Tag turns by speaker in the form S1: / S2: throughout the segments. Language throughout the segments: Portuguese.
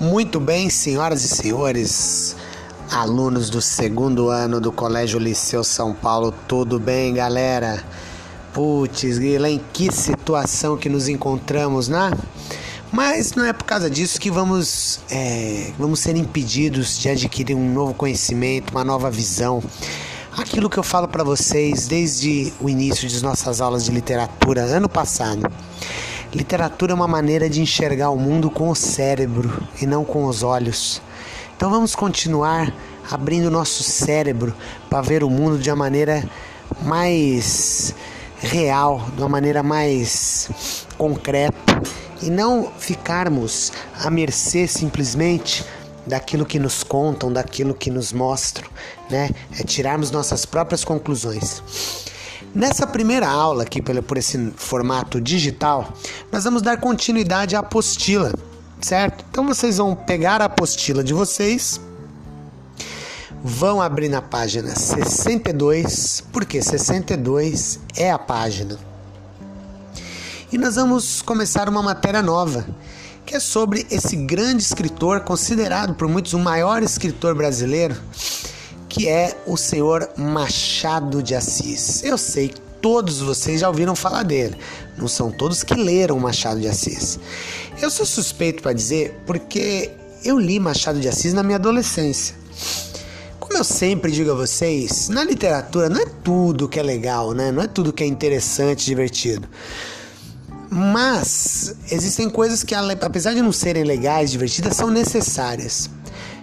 S1: Muito bem, senhoras e senhores, alunos do segundo ano do Colégio Liceu São Paulo, tudo bem, galera? Putz, em que situação que nos encontramos, né? Mas não é por causa disso que vamos, é, vamos ser impedidos de adquirir um novo conhecimento, uma nova visão. Aquilo que eu falo para vocês desde o início de nossas aulas de literatura ano passado. Literatura é uma maneira de enxergar o mundo com o cérebro e não com os olhos. Então vamos continuar abrindo nosso cérebro para ver o mundo de uma maneira mais real, de uma maneira mais concreta e não ficarmos à mercê simplesmente daquilo que nos contam, daquilo que nos mostram, né? É tirarmos nossas próprias conclusões. Nessa primeira aula aqui por esse formato digital, nós vamos dar continuidade à apostila, certo? Então vocês vão pegar a apostila de vocês, vão abrir na página 62, porque 62 é a página. E nós vamos começar uma matéria nova, que é sobre esse grande escritor, considerado por muitos o maior escritor brasileiro, que é o senhor Machado de Assis. Eu sei que todos vocês já ouviram falar dele, não são todos que leram Machado de Assis. Eu sou suspeito para dizer porque eu li Machado de Assis na minha adolescência. Como eu sempre digo a vocês, na literatura não é tudo que é legal, né? Não é tudo que é interessante, divertido. Mas existem coisas que, apesar de não serem legais, divertidas, são necessárias.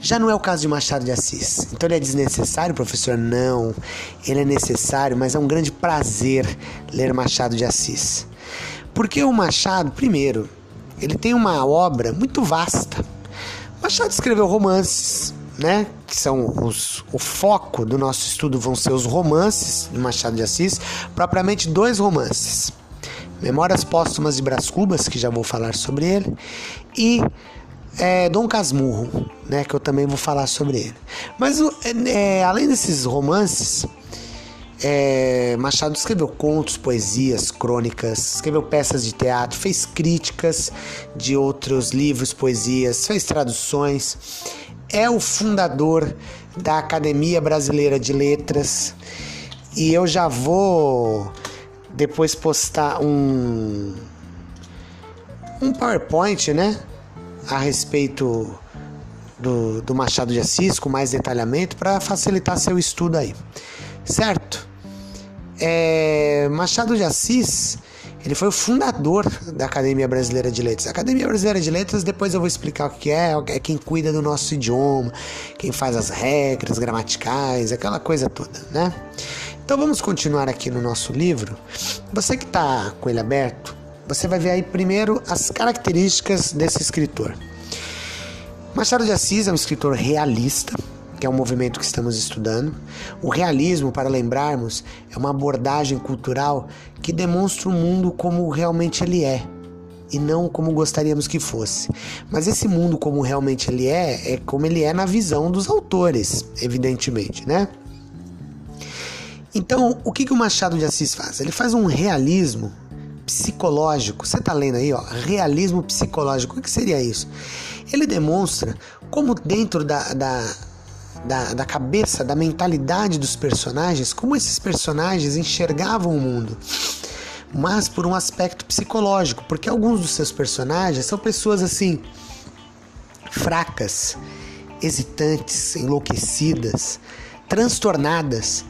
S1: Já não é o caso de Machado de Assis. Então ele é desnecessário, professor? Não. Ele é necessário, mas é um grande prazer ler Machado de Assis. Porque o Machado, primeiro, ele tem uma obra muito vasta. Machado escreveu romances, né? Que são os, o foco do nosso estudo vão ser os romances de Machado de Assis, propriamente dois romances. Memórias Póstumas de Brás Cubas, que já vou falar sobre ele, e é, Dom Casmurro, né, que eu também vou falar sobre ele. Mas é, além desses romances, é, Machado escreveu contos, poesias, crônicas, escreveu peças de teatro, fez críticas de outros livros, poesias, fez traduções. É o fundador da Academia Brasileira de Letras e eu já vou depois postar um um PowerPoint, né, a respeito do, do Machado de Assis com mais detalhamento para facilitar seu estudo aí, certo? É, Machado de Assis ele foi o fundador da Academia Brasileira de Letras. A Academia Brasileira de Letras, depois eu vou explicar o que é, é quem cuida do nosso idioma, quem faz as regras gramaticais, aquela coisa toda, né? Então vamos continuar aqui no nosso livro. Você que está com ele aberto, você vai ver aí primeiro as características desse escritor. Machado de Assis é um escritor realista, que é um movimento que estamos estudando. O realismo, para lembrarmos, é uma abordagem cultural que demonstra o mundo como realmente ele é e não como gostaríamos que fosse. Mas esse mundo como realmente ele é, é como ele é na visão dos autores, evidentemente, né? Então, o que, que o Machado de Assis faz? Ele faz um realismo psicológico. Você está lendo aí, ó, realismo psicológico. O que seria isso? Ele demonstra como dentro da, da, da, da cabeça, da mentalidade dos personagens, como esses personagens enxergavam o mundo mas por um aspecto psicológico, porque alguns dos seus personagens são pessoas assim fracas, hesitantes, enlouquecidas, transtornadas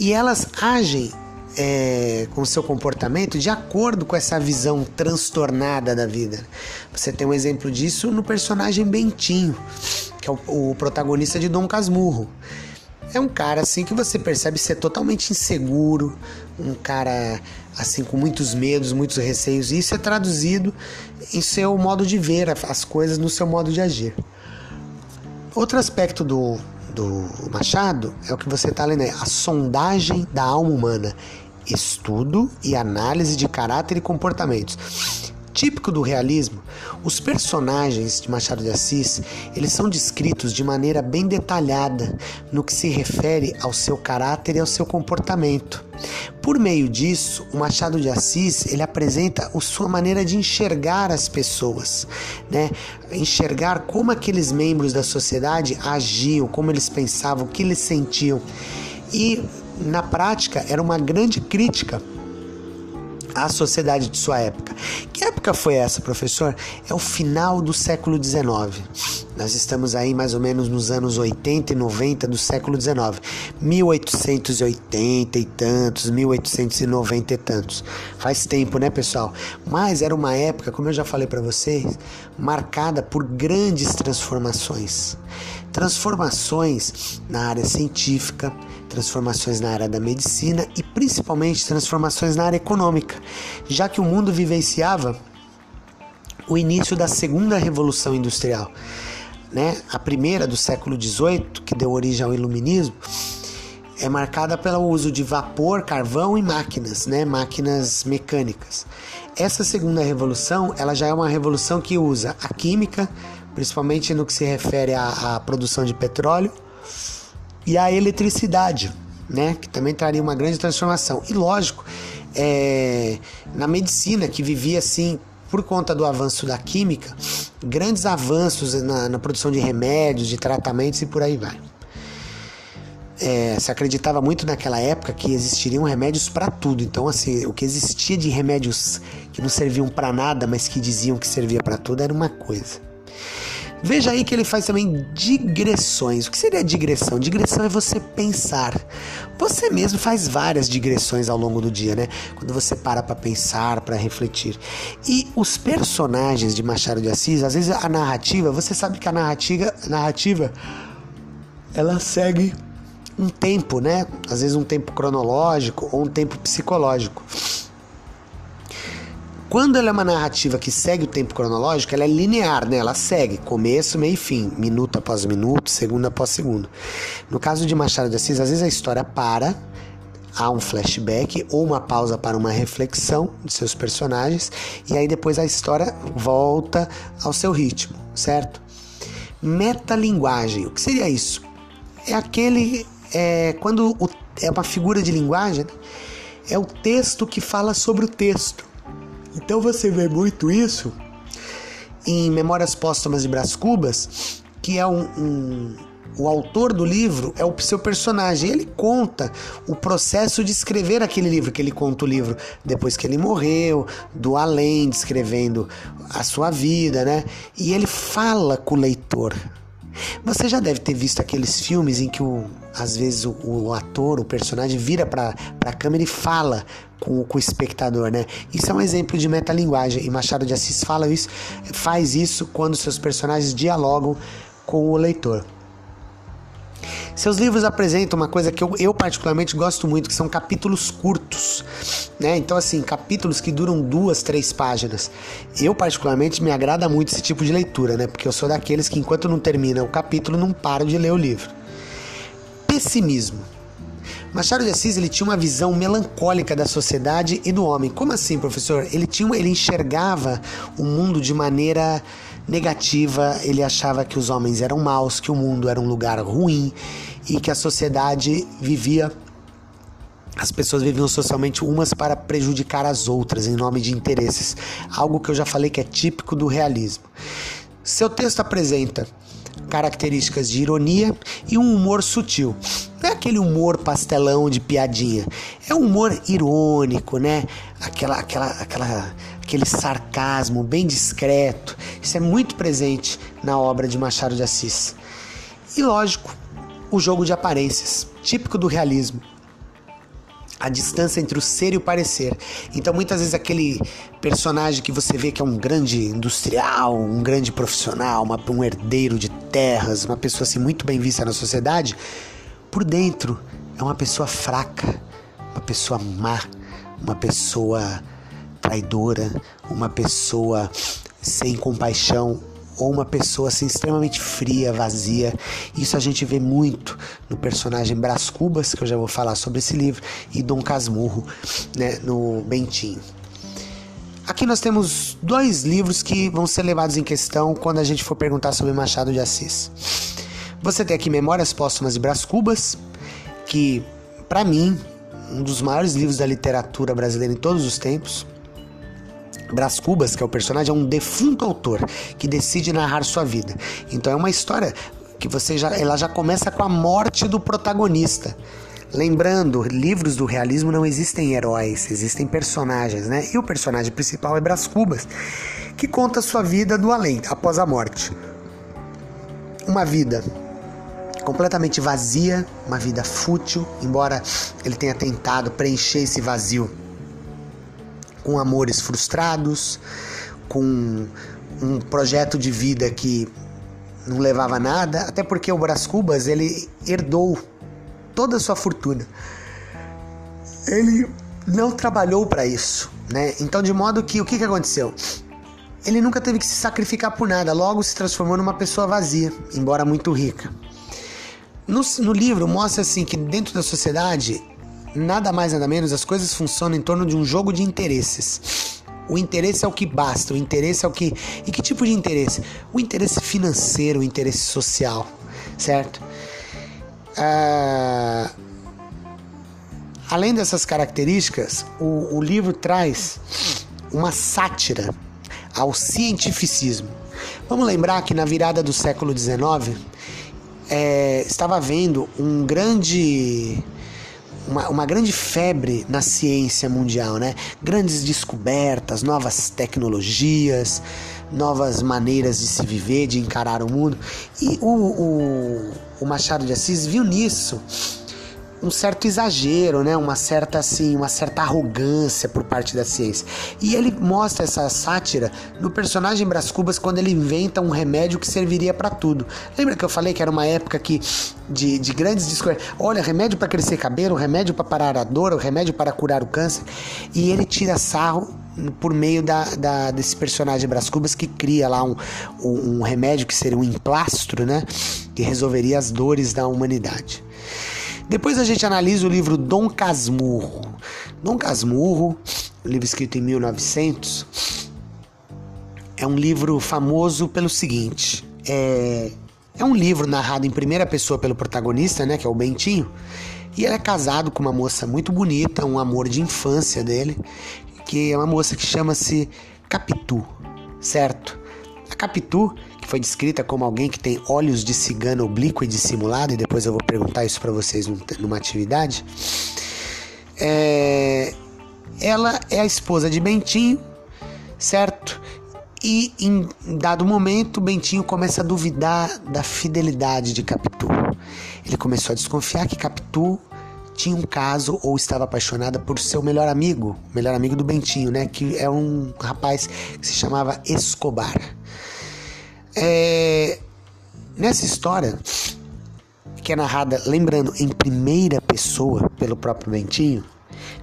S1: e elas agem é, com seu comportamento de acordo com essa visão transtornada da vida. Você tem um exemplo disso no personagem Bentinho, que é o, o protagonista de Dom Casmurro. É um cara assim que você percebe ser totalmente inseguro, um cara assim com muitos medos, muitos receios. E isso é traduzido em seu modo de ver as coisas, no seu modo de agir. Outro aspecto do, do Machado é o que você está lendo aí, a sondagem da alma humana estudo e análise de caráter e comportamentos. Típico do realismo, os personagens de Machado de Assis, eles são descritos de maneira bem detalhada no que se refere ao seu caráter e ao seu comportamento. Por meio disso, o Machado de Assis, ele apresenta a sua maneira de enxergar as pessoas, né? Enxergar como aqueles membros da sociedade agiam, como eles pensavam, o que eles sentiam. E na prática era uma grande crítica à sociedade de sua época. Que época foi essa, professor? É o final do século XIX. Nós estamos aí mais ou menos nos anos 80 e 90 do século XIX. 1880 e tantos, 1890 e tantos. Faz tempo, né, pessoal? Mas era uma época, como eu já falei para vocês, marcada por grandes transformações. Transformações na área científica, transformações na área da medicina e principalmente transformações na área econômica, já que o mundo vivenciava o início da segunda revolução industrial. Né? A primeira do século XVIII, que deu origem ao iluminismo, é marcada pelo uso de vapor, carvão e máquinas, né? máquinas mecânicas. Essa segunda revolução, ela já é uma revolução que usa a química, principalmente no que se refere à, à produção de petróleo, e a eletricidade, né, que também traria uma grande transformação. E lógico, é, na medicina, que vivia assim por conta do avanço da química, grandes avanços na, na produção de remédios, de tratamentos e por aí vai. É, se acreditava muito naquela época que existiriam remédios para tudo. Então, assim, o que existia de remédios que não serviam para nada, mas que diziam que servia para tudo, era uma coisa. Veja aí que ele faz também digressões. O que seria digressão? Digressão é você pensar. Você mesmo faz várias digressões ao longo do dia, né? Quando você para para pensar, para refletir. E os personagens de Machado de Assis, às vezes a narrativa, você sabe que a narrativa, a narrativa ela segue um tempo, né? Às vezes um tempo cronológico ou um tempo psicológico. Quando ela é uma narrativa que segue o tempo cronológico, ela é linear, né? Ela segue começo, meio e fim, minuto após minuto, segundo após segundo. No caso de Machado de Assis, às vezes a história para, há um flashback ou uma pausa para uma reflexão de seus personagens e aí depois a história volta ao seu ritmo, certo? Metalinguagem, o que seria isso? É aquele é, quando o, é uma figura de linguagem, né? é o texto que fala sobre o texto. Então você vê muito isso em Memórias Póstumas de Brás Cubas, que é um, um o autor do livro é o seu personagem. Ele conta o processo de escrever aquele livro, que ele conta o livro depois que ele morreu, do além, descrevendo a sua vida, né? E ele fala com o leitor. Você já deve ter visto aqueles filmes em que o, às vezes o, o ator, o personagem, vira para a câmera e fala com, com, o espectador, né? Isso é um exemplo de metalinguagem e Machado de Assis fala isso, faz isso quando seus personagens dialogam com o leitor. Seus livros apresentam uma coisa que eu, eu, particularmente gosto muito, que são capítulos curtos, né? Então, assim, capítulos que duram duas, três páginas. Eu, particularmente, me agrada muito esse tipo de leitura, né? Porque eu sou daqueles que, enquanto não termina o capítulo, não paro de ler o livro. Pessimismo. Machado de Assis ele tinha uma visão melancólica da sociedade e do homem. Como assim, professor? Ele tinha, ele enxergava o mundo de maneira negativa, ele achava que os homens eram maus, que o mundo era um lugar ruim e que a sociedade vivia as pessoas viviam socialmente umas para prejudicar as outras em nome de interesses, algo que eu já falei que é típico do realismo. Seu texto apresenta características de ironia e um humor sutil. Não é aquele humor pastelão de piadinha, é um humor irônico, né? Aquela, aquela, aquela aquele sarcasmo bem discreto. Isso é muito presente na obra de Machado de Assis. E lógico, o jogo de aparências, típico do realismo. A distância entre o ser e o parecer. Então, muitas vezes, aquele personagem que você vê que é um grande industrial, um grande profissional, uma, um herdeiro de terras, uma pessoa assim muito bem vista na sociedade, por dentro é uma pessoa fraca, uma pessoa má, uma pessoa traidora, uma pessoa sem compaixão ou uma pessoa assim extremamente fria, vazia. Isso a gente vê muito no personagem Brás Cubas, que eu já vou falar sobre esse livro, e Dom Casmurro, né, no Bentinho. Aqui nós temos dois livros que vão ser levados em questão quando a gente for perguntar sobre Machado de Assis. Você tem aqui Memórias Póstumas de Brás Cubas, que, para mim, um dos maiores livros da literatura brasileira em todos os tempos. Brás Cubas, que é o personagem, é um defunto autor que decide narrar sua vida. Então é uma história que você já, ela já começa com a morte do protagonista. Lembrando, livros do realismo não existem heróis, existem personagens, né? E o personagem principal é Brás Cubas, que conta sua vida do além, após a morte. Uma vida completamente vazia, uma vida fútil, embora ele tenha tentado preencher esse vazio com amores frustrados, com um projeto de vida que não levava nada, até porque o Brás Cubas ele herdou toda a sua fortuna. Ele não trabalhou para isso, né? Então de modo que o que, que aconteceu? Ele nunca teve que se sacrificar por nada, logo se transformou numa pessoa vazia, embora muito rica. No, no livro mostra assim que dentro da sociedade, nada mais nada menos, as coisas funcionam em torno de um jogo de interesses. O interesse é o que basta, o interesse é o que. E que tipo de interesse? O interesse financeiro, o interesse social, certo? Ah, além dessas características, o, o livro traz uma sátira ao cientificismo. Vamos lembrar que na virada do século XIX, é, estava havendo um grande uma, uma, grande febre na ciência mundial, né? Grandes descobertas, novas tecnologias, novas maneiras de se viver, de encarar o mundo. E o, o, o Machado de Assis viu nisso um certo exagero, né? Uma certa assim, uma certa arrogância por parte da ciência. E ele mostra essa sátira no personagem Brás Cubas quando ele inventa um remédio que serviria para tudo. Lembra que eu falei que era uma época que de, de grandes descobertas? Olha, remédio para crescer cabelo, remédio para parar a dor, remédio para curar o câncer. E ele tira sarro por meio da, da, desse personagem Brás Cubas que cria lá um, um, um remédio que seria um emplastro, né? Que resolveria as dores da humanidade. Depois a gente analisa o livro Dom Casmurro. Dom Casmurro, livro escrito em 1900, é um livro famoso pelo seguinte: é, é um livro narrado em primeira pessoa pelo protagonista, né, que é o Bentinho, e ele é casado com uma moça muito bonita, um amor de infância dele, que é uma moça que chama-se Capitu, certo? A Capitu foi descrita como alguém que tem olhos de cigano oblíquo e dissimulado, e depois eu vou perguntar isso para vocês numa atividade. É, ela é a esposa de Bentinho, certo? E em dado momento, Bentinho começa a duvidar da fidelidade de Capitu. Ele começou a desconfiar que Capitu tinha um caso ou estava apaixonada por seu melhor amigo, melhor amigo do Bentinho, né? Que é um rapaz que se chamava Escobar. É, nessa história, que é narrada, lembrando, em primeira pessoa pelo próprio Bentinho,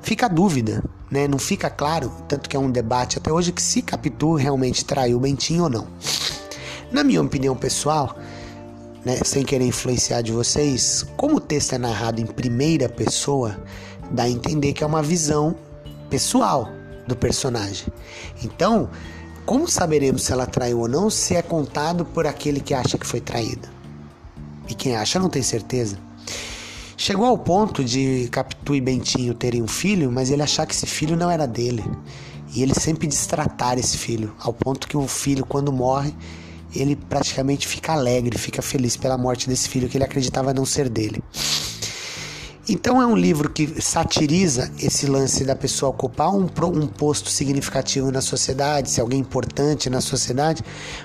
S1: fica a dúvida, né? Não fica claro, tanto que é um debate até hoje, que se Capitu realmente traiu o Bentinho ou não. Na minha opinião pessoal, né, sem querer influenciar de vocês, como o texto é narrado em primeira pessoa, dá a entender que é uma visão pessoal do personagem. Então, como saberemos se ela traiu ou não se é contado por aquele que acha que foi traída? E quem acha não tem certeza. Chegou ao ponto de Capitu e Bentinho terem um filho, mas ele achar que esse filho não era dele. E ele sempre destratar esse filho, ao ponto que o filho, quando morre, ele praticamente fica alegre, fica feliz pela morte desse filho que ele acreditava não ser dele. Então é um livro que satiriza esse lance da pessoa ocupar um, um posto significativo na sociedade, ser alguém importante na sociedade,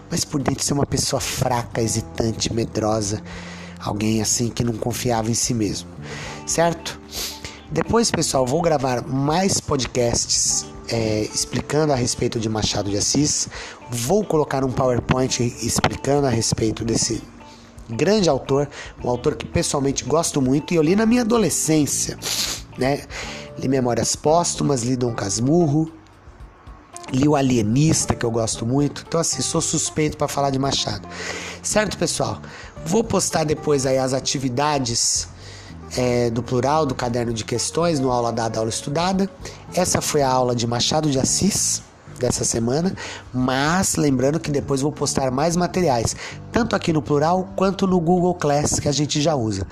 S1: mas por dentro ser uma pessoa fraca, hesitante, medrosa, alguém assim que não confiava em si mesmo, certo? Depois, pessoal, vou gravar mais podcasts é, explicando a respeito de Machado de Assis. Vou colocar um PowerPoint explicando a respeito desse grande autor, um autor que pessoalmente gosto muito e eu li na minha adolescência, né? Li Memórias Póstumas, li Dom Casmurro, li o Alienista, que eu gosto muito. Então, assim, sou suspeito para falar de Machado. Certo, pessoal? Vou postar depois aí as atividades é, do plural do caderno de questões no aula dada, aula estudada. Essa foi a aula de Machado de Assis, dessa semana, mas lembrando que depois vou postar mais materiais, tanto aqui no Plural quanto no Google Class que a gente já usa.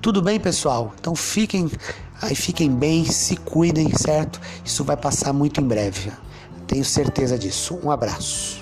S1: Tudo bem, pessoal? Então fiquem aí, fiquem bem, se cuidem, certo? Isso vai passar muito em breve. Tenho certeza disso. Um abraço.